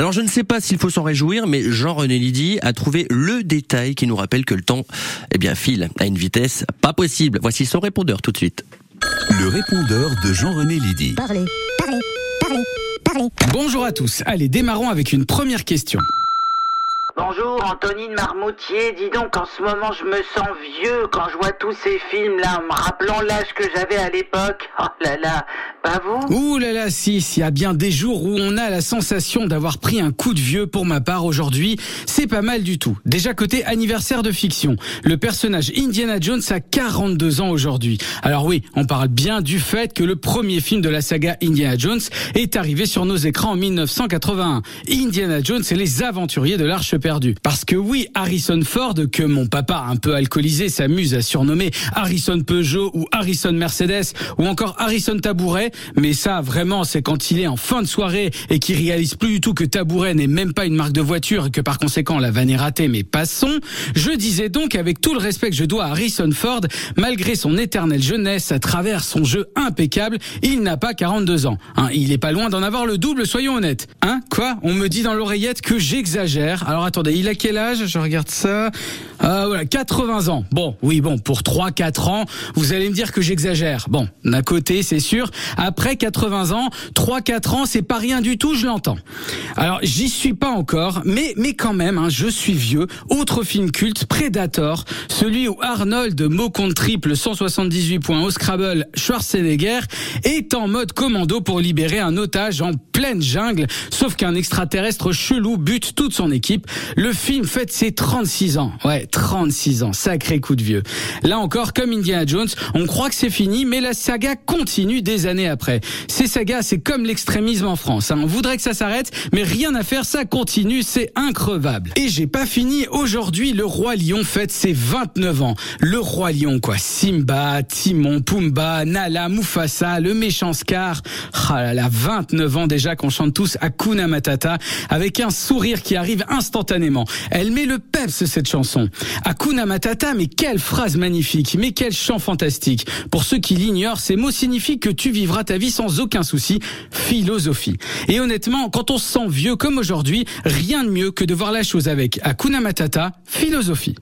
Alors je ne sais pas s'il faut s'en réjouir, mais Jean-René Lydie a trouvé le détail qui nous rappelle que le temps eh bien, file à une vitesse pas possible. Voici son répondeur tout de suite. Le répondeur de Jean-René Lydie. Parlez, parlez, parlez, parlez. Bonjour à tous. Allez, démarrons avec une première question. Bonjour, Antonine Marmoutier. Dis donc, en ce moment, je me sens vieux quand je vois tous ces films-là, en me rappelant l'âge que j'avais à l'époque. Oh là là, pas Ouh là là, si, il y a bien des jours où on a la sensation d'avoir pris un coup de vieux pour ma part aujourd'hui. C'est pas mal du tout. Déjà côté anniversaire de fiction. Le personnage Indiana Jones a 42 ans aujourd'hui. Alors oui, on parle bien du fait que le premier film de la saga Indiana Jones est arrivé sur nos écrans en 1981. Indiana Jones et les aventuriers de l'Arche perdue. Parce que oui, Harrison Ford, que mon papa un peu alcoolisé s'amuse à surnommer Harrison Peugeot ou Harrison Mercedes ou encore Harrison Tabouret, mais ça vraiment c'est quand il est en fin de soirée et qu'il réalise plus du tout que Tabouret n'est même pas une marque de voiture et que par conséquent la vanne est ratée, mais passons. Je disais donc avec tout le respect que je dois à Harrison Ford, malgré son éternelle jeunesse à travers son jeu impeccable, il n'a pas 42 ans. Hein, il est pas loin d'en avoir le double, soyons honnêtes. Hein Quoi? On me dit dans l'oreillette que j'exagère. Alors attendez, il a quel âge? Je regarde ça. Ah voilà, 80 ans. Bon, oui, bon, pour 3-4 ans, vous allez me dire que j'exagère. Bon, d'un côté, c'est sûr. Après 80 ans, 3-4 ans, c'est pas rien du tout, je l'entends. Alors, j'y suis pas encore, mais, mais quand même, hein, je suis vieux. Autre film culte, Predator, celui où Arnold, mot compte triple, 178 points au Scrabble, Schwarzenegger, est en mode commando pour libérer un otage en pleine jungle, sauf qu'un extraterrestre chelou bute toute son équipe. Le film fête ses 36 ans. Ouais, 36 ans. Sacré coup de vieux. Là encore, comme Indiana Jones, on croit que c'est fini, mais la saga continue des années après. Ces sagas, c'est comme l'extrémisme en France. Hein. On voudrait que ça s'arrête, mais rien à faire, ça continue, c'est increvable. Et j'ai pas fini. Aujourd'hui, le roi lion fête ses 29 ans. Le roi lion, quoi? Simba, Timon, Pumba, Nala, Mufasa, le méchant Scar. Ah là là, 29 ans déjà qu'on chante tous Hakuna Matata avec un sourire qui arrive instantanément. Elle met le peps cette chanson. Hakuna Matata, mais quelle phrase magnifique, mais quel chant fantastique. Pour ceux qui l'ignorent, ces mots signifient que tu vivras ta vie sans aucun souci. Philosophie. Et honnêtement, quand on se sent vieux comme aujourd'hui, rien de mieux que de voir la chose avec Hakuna Matata, philosophie.